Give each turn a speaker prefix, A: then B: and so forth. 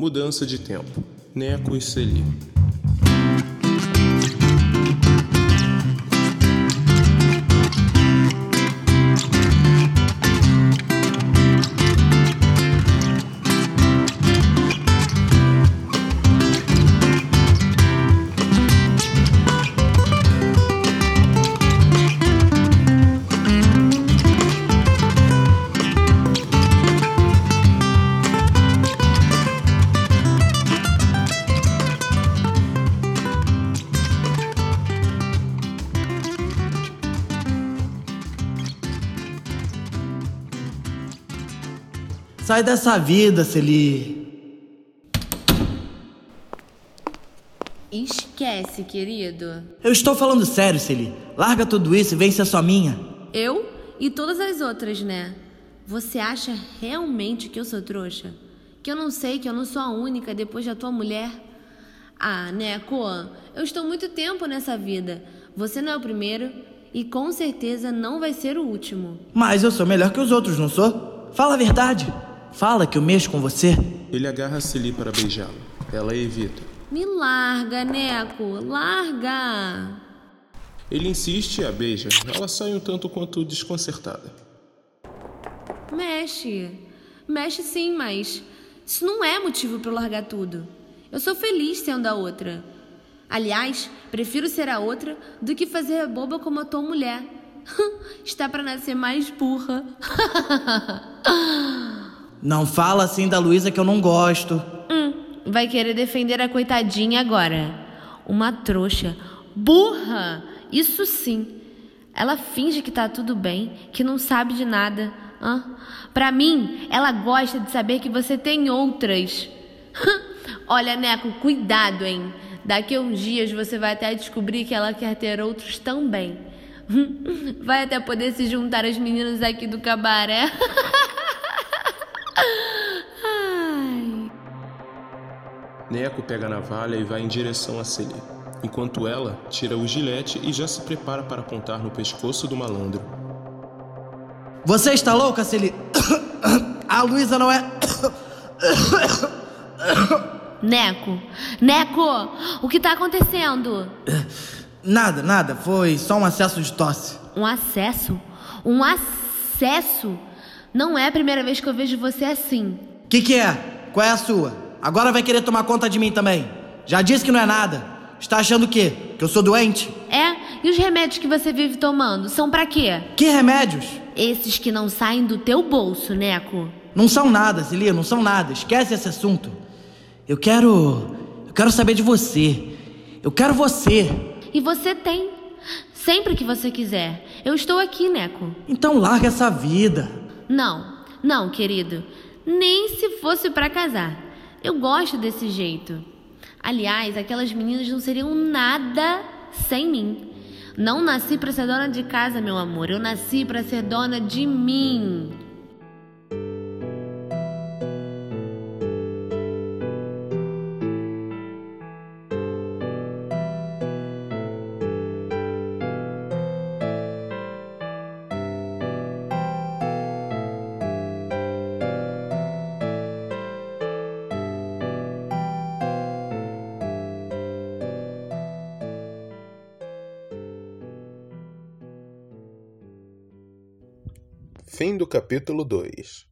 A: Mudança de tempo. Neco e Celi.
B: Sai dessa vida, Celi.
C: Esquece, querido.
B: Eu estou falando sério, Celi. Larga tudo isso e vem ser só minha.
C: Eu e todas as outras, né? Você acha realmente que eu sou trouxa? Que eu não sei que eu não sou a única depois da tua mulher? Ah, né, Coan? Eu estou muito tempo nessa vida. Você não é o primeiro e com certeza não vai ser o último.
B: Mas eu sou melhor que os outros, não sou? Fala a verdade. Fala que eu mexo com você.
A: Ele agarra Celi para beijá-la. Ela evita.
C: Me larga, Neco, larga!
A: Ele insiste e a beija. Ela sai um tanto quanto desconcertada.
C: Mexe. Mexe sim, mas isso não é motivo para eu largar tudo. Eu sou feliz sendo a outra. Aliás, prefiro ser a outra do que fazer a boba como a tua mulher. Está para nascer mais burra.
B: Não fala assim da Luísa que eu não gosto.
C: Hum, vai querer defender a coitadinha agora. Uma trouxa. Burra! Isso sim. Ela finge que tá tudo bem, que não sabe de nada. Hã? Pra mim, ela gosta de saber que você tem outras. Olha, Neco, cuidado, hein? Daqui a uns dias você vai até descobrir que ela quer ter outros também. Vai até poder se juntar às meninas aqui do cabaré.
A: Neco pega a navalha e vai em direção a Celi, enquanto ela tira o gilete e já se prepara para apontar no pescoço do malandro.
B: Você está louca, Celi? A Luísa não é.
C: Neco, Neco, o que está acontecendo?
B: Nada, nada. Foi só um acesso de tosse.
C: Um acesso? Um acesso? Não é a primeira vez que eu vejo você assim.
B: Que que é? Qual é a sua? Agora vai querer tomar conta de mim também. Já disse que não é nada. Está achando o quê? Que eu sou doente?
C: É? E os remédios que você vive tomando são para quê?
B: Que remédios?
C: Esses que não saem do teu bolso, Neco.
B: Não são nada, Zilia, não são nada. Esquece esse assunto. Eu quero. Eu quero saber de você. Eu quero você.
C: E você tem. Sempre que você quiser. Eu estou aqui, Neco.
B: Então larga essa vida.
C: Não, não, querido. Nem se fosse para casar. Eu gosto desse jeito. Aliás, aquelas meninas não seriam nada sem mim. Não nasci para ser dona de casa, meu amor. Eu nasci para ser dona de mim.
A: Fim do capítulo 2